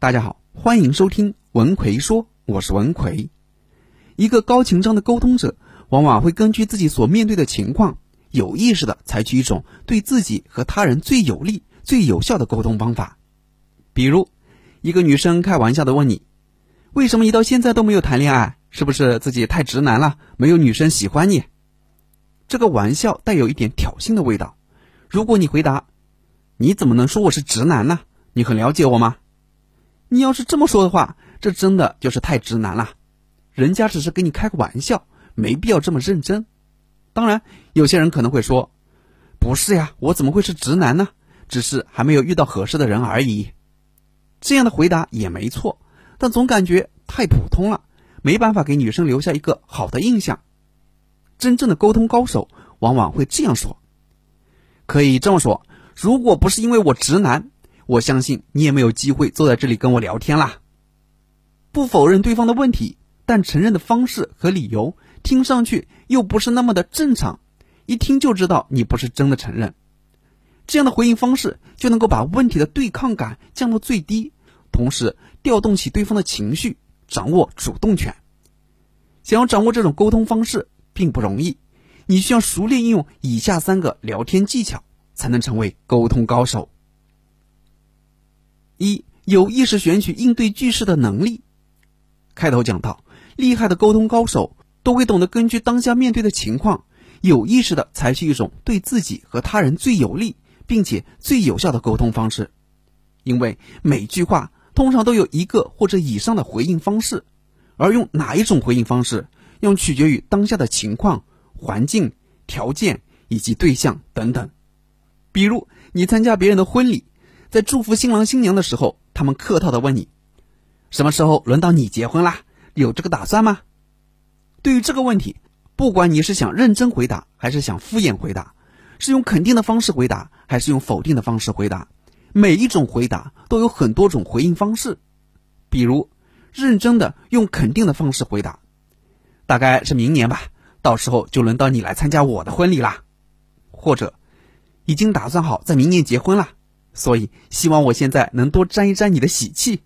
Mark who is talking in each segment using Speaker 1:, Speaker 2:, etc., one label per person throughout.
Speaker 1: 大家好，欢迎收听文奎说，我是文奎。一个高情商的沟通者，往往会根据自己所面对的情况，有意识的采取一种对自己和他人最有利、最有效的沟通方法。比如，一个女生开玩笑的问你：“为什么你到现在都没有谈恋爱？是不是自己太直男了，没有女生喜欢你？”这个玩笑带有一点挑衅的味道。如果你回答：“你怎么能说我是直男呢？你很了解我吗？”你要是这么说的话，这真的就是太直男了。人家只是跟你开个玩笑，没必要这么认真。当然，有些人可能会说：“不是呀，我怎么会是直男呢？只是还没有遇到合适的人而已。”这样的回答也没错，但总感觉太普通了，没办法给女生留下一个好的印象。真正的沟通高手往往会这样说：“可以这么说，如果不是因为我直男。”我相信你也没有机会坐在这里跟我聊天啦。不否认对方的问题，但承认的方式和理由听上去又不是那么的正常，一听就知道你不是真的承认。这样的回应方式就能够把问题的对抗感降到最低，同时调动起对方的情绪，掌握主动权。想要掌握这种沟通方式并不容易，你需要熟练应用以下三个聊天技巧，才能成为沟通高手。一有意识选取应对句式的能力。开头讲到，厉害的沟通高手都会懂得根据当下面对的情况，有意识的采取一种对自己和他人最有利并且最有效的沟通方式。因为每句话通常都有一个或者以上的回应方式，而用哪一种回应方式，要取决于当下的情况、环境、条件以及对象等等。比如，你参加别人的婚礼。在祝福新郎新娘的时候，他们客套的问你：“什么时候轮到你结婚啦？有这个打算吗？”对于这个问题，不管你是想认真回答，还是想敷衍回答，是用肯定的方式回答，还是用否定的方式回答，每一种回答都有很多种回应方式。比如，认真的用肯定的方式回答，大概是明年吧，到时候就轮到你来参加我的婚礼啦。或者，已经打算好在明年结婚了。所以，希望我现在能多沾一沾你的喜气。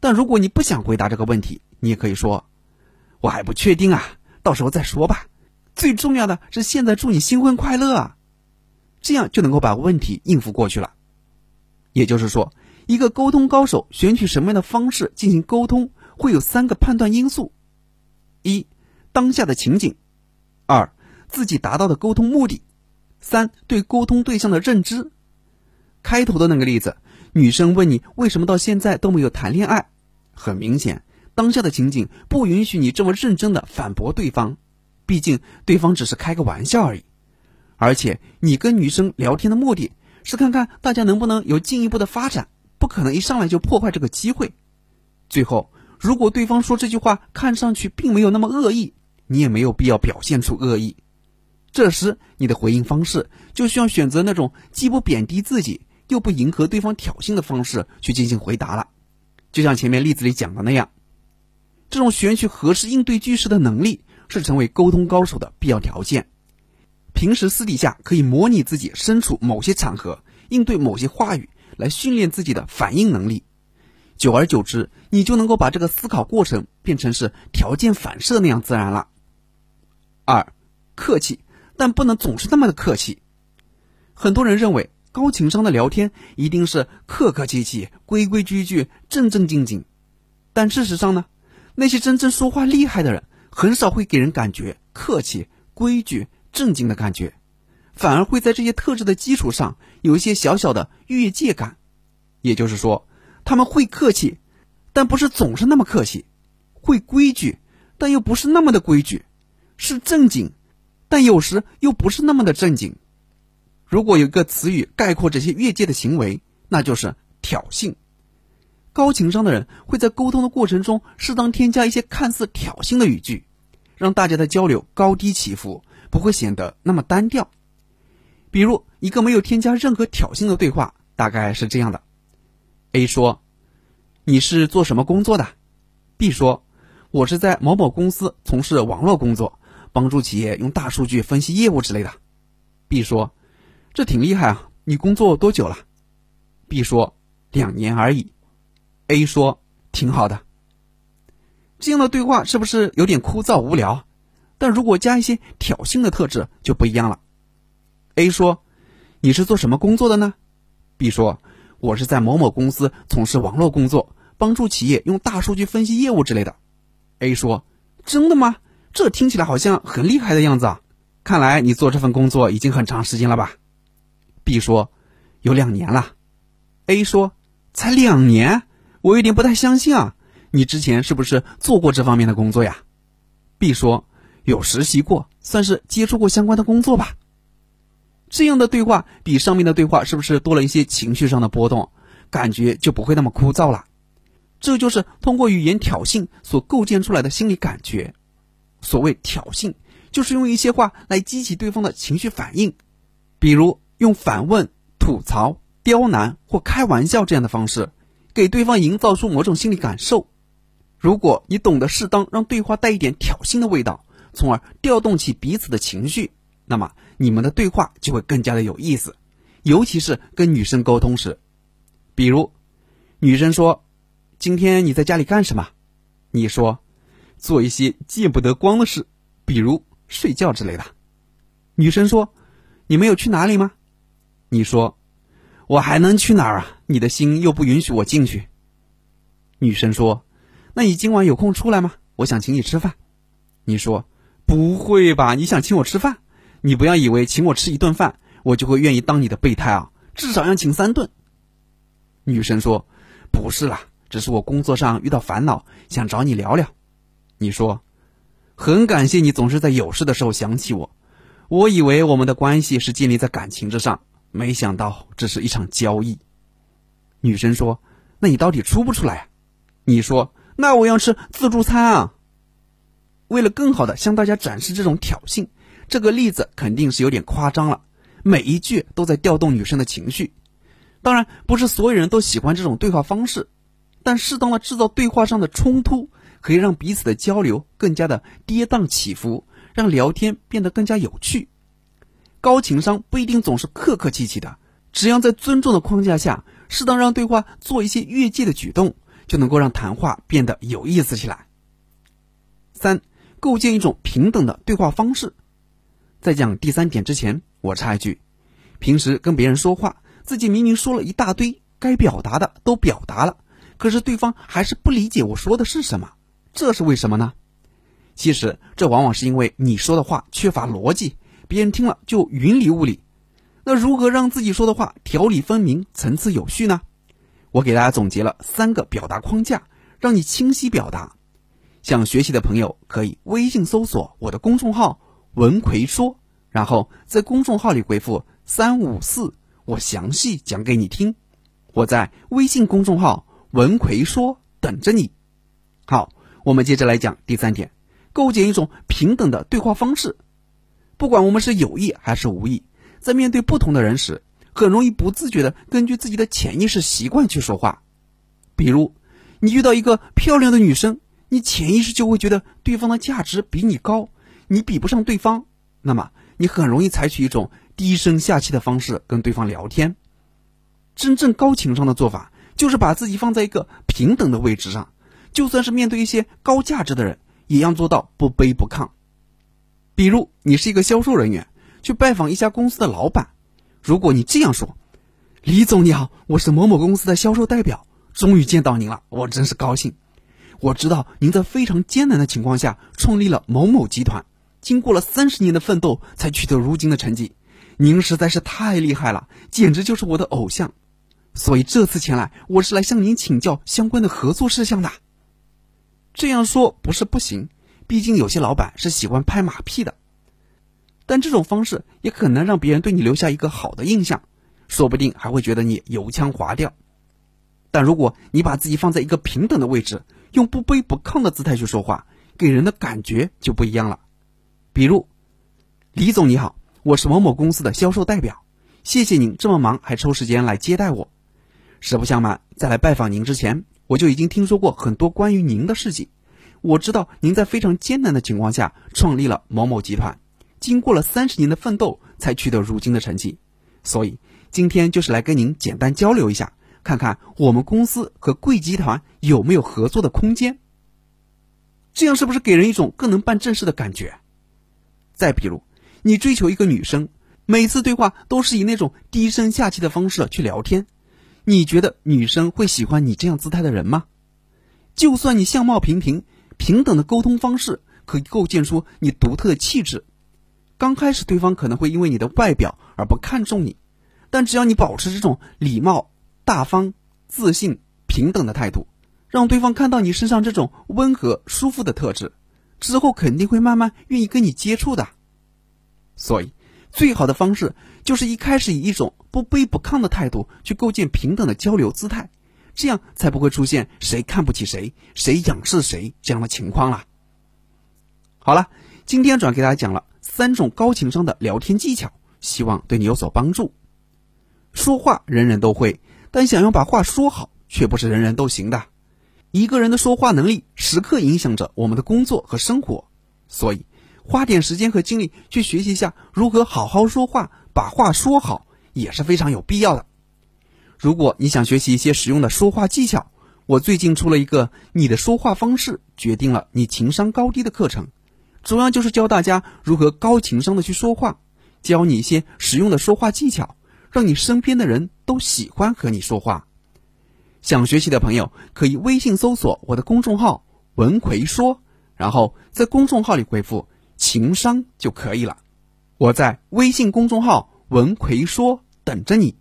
Speaker 1: 但如果你不想回答这个问题，你也可以说：“我还不确定啊，到时候再说吧。”最重要的是，现在祝你新婚快乐啊！这样就能够把问题应付过去了。也就是说，一个沟通高手选取什么样的方式进行沟通，会有三个判断因素：一、当下的情景；二、自己达到的沟通目的；三、对沟通对象的认知。开头的那个例子，女生问你为什么到现在都没有谈恋爱，很明显，当下的情景不允许你这么认真的反驳对方，毕竟对方只是开个玩笑而已，而且你跟女生聊天的目的是看看大家能不能有进一步的发展，不可能一上来就破坏这个机会。最后，如果对方说这句话看上去并没有那么恶意，你也没有必要表现出恶意，这时你的回应方式就需要选择那种既不贬低自己。又不迎合对方挑衅的方式去进行回答了，就像前面例子里讲的那样，这种选取合适应对句式的能力是成为沟通高手的必要条件。平时私底下可以模拟自己身处某些场合，应对某些话语，来训练自己的反应能力。久而久之，你就能够把这个思考过程变成是条件反射那样自然了。二，客气，但不能总是那么的客气。很多人认为。高情商的聊天一定是客客气气、规规矩矩、正正经经，但事实上呢，那些真正说话厉害的人，很少会给人感觉客气、规矩、正经的感觉，反而会在这些特质的基础上有一些小小的越界感。也就是说，他们会客气，但不是总是那么客气；会规矩，但又不是那么的规矩；是正经，但有时又不是那么的正经。如果有一个词语概括这些越界的行为，那就是挑衅。高情商的人会在沟通的过程中适当添加一些看似挑衅的语句，让大家的交流高低起伏，不会显得那么单调。比如，一个没有添加任何挑衅的对话，大概是这样的：A 说：“你是做什么工作的？”B 说：“我是在某某公司从事网络工作，帮助企业用大数据分析业务之类的。”B 说。这挺厉害啊！你工作多久了？B 说：两年而已。A 说：“挺好的。”这样的对话是不是有点枯燥无聊？但如果加一些挑衅的特质就不一样了。A 说：“你是做什么工作的呢？”B 说：“我是在某某公司从事网络工作，帮助企业用大数据分析业务之类的。”A 说：“真的吗？这听起来好像很厉害的样子啊！看来你做这份工作已经很长时间了吧？”B 说：“有两年了。”A 说：“才两年？我有点不太相信啊！你之前是不是做过这方面的工作呀？”B 说：“有实习过，算是接触过相关的工作吧。”这样的对话比上面的对话是不是多了一些情绪上的波动，感觉就不会那么枯燥了？这就是通过语言挑衅所构建出来的心理感觉。所谓挑衅，就是用一些话来激起对方的情绪反应，比如用反问、吐槽、刁难或开玩笑这样的方式，给对方营造出某种心理感受。如果你懂得适当让对话带一点挑衅的味道，从而调动起彼此的情绪。那么你们的对话就会更加的有意思，尤其是跟女生沟通时，比如女生说：“今天你在家里干什么？”你说：“做一些见不得光的事，比如睡觉之类的。”女生说：“你没有去哪里吗？”你说：“我还能去哪儿啊？你的心又不允许我进去。”女生说：“那你今晚有空出来吗？我想请你吃饭。”你说：“不会吧？你想请我吃饭？”你不要以为请我吃一顿饭，我就会愿意当你的备胎啊！至少要请三顿。女生说：“不是啦，只是我工作上遇到烦恼，想找你聊聊。”你说：“很感谢你总是在有事的时候想起我。我以为我们的关系是建立在感情之上，没想到这是一场交易。”女生说：“那你到底出不出来啊？”你说：“那我要吃自助餐啊！”为了更好的向大家展示这种挑衅。这个例子肯定是有点夸张了，每一句都在调动女生的情绪。当然，不是所有人都喜欢这种对话方式，但适当的制造对话上的冲突，可以让彼此的交流更加的跌宕起伏，让聊天变得更加有趣。高情商不一定总是客客气气的，只要在尊重的框架下，适当让对话做一些越界的举动，就能够让谈话变得有意思起来。三，构建一种平等的对话方式。在讲第三点之前，我插一句：平时跟别人说话，自己明明说了一大堆，该表达的都表达了，可是对方还是不理解我说的是什么，这是为什么呢？其实这往往是因为你说的话缺乏逻辑，别人听了就云里雾里。那如何让自己说的话条理分明、层次有序呢？我给大家总结了三个表达框架，让你清晰表达。想学习的朋友可以微信搜索我的公众号。文奎说，然后在公众号里回复三五四，我详细讲给你听。我在微信公众号文奎说等着你。好，我们接着来讲第三点，构建一种平等的对话方式。不管我们是有意还是无意，在面对不同的人时，很容易不自觉的根据自己的潜意识习惯去说话。比如，你遇到一个漂亮的女生，你潜意识就会觉得对方的价值比你高。你比不上对方，那么你很容易采取一种低声下气的方式跟对方聊天。真正高情商的做法就是把自己放在一个平等的位置上，就算是面对一些高价值的人，也要做到不卑不亢。比如你是一个销售人员，去拜访一家公司的老板，如果你这样说：“李总你好，我是某某公司的销售代表，终于见到您了，我真是高兴。我知道您在非常艰难的情况下创立了某某集团。”经过了三十年的奋斗，才取得如今的成绩，您实在是太厉害了，简直就是我的偶像。所以这次前来，我是来向您请教相关的合作事项的。这样说不是不行，毕竟有些老板是喜欢拍马屁的，但这种方式也可能让别人对你留下一个好的印象，说不定还会觉得你油腔滑调。但如果你把自己放在一个平等的位置，用不卑不亢的姿态去说话，给人的感觉就不一样了。比如，李总你好，我是某某公司的销售代表，谢谢您这么忙还抽时间来接待我。实不相瞒，在来拜访您之前，我就已经听说过很多关于您的事情。我知道您在非常艰难的情况下创立了某某集团，经过了三十年的奋斗才取得如今的成绩。所以今天就是来跟您简单交流一下，看看我们公司和贵集团有没有合作的空间。这样是不是给人一种更能办正事的感觉？再比如，你追求一个女生，每次对话都是以那种低声下气的方式去聊天，你觉得女生会喜欢你这样姿态的人吗？就算你相貌平平，平等的沟通方式可以构建出你独特的气质。刚开始，对方可能会因为你的外表而不看重你，但只要你保持这种礼貌、大方、自信、平等的态度。让对方看到你身上这种温和舒服的特质，之后肯定会慢慢愿意跟你接触的。所以，最好的方式就是一开始以一种不卑不亢的态度去构建平等的交流姿态，这样才不会出现谁看不起谁、谁仰视谁这样的情况了。好了，今天主要给大家讲了三种高情商的聊天技巧，希望对你有所帮助。说话人人都会，但想要把话说好，却不是人人都行的。一个人的说话能力时刻影响着我们的工作和生活，所以花点时间和精力去学习一下如何好好说话，把话说好也是非常有必要的。如果你想学习一些实用的说话技巧，我最近出了一个《你的说话方式决定了你情商高低》的课程，主要就是教大家如何高情商的去说话，教你一些实用的说话技巧，让你身边的人都喜欢和你说话。想学习的朋友可以微信搜索我的公众号“文奎说”，然后在公众号里回复“情商”就可以了。我在微信公众号“文奎说”等着你。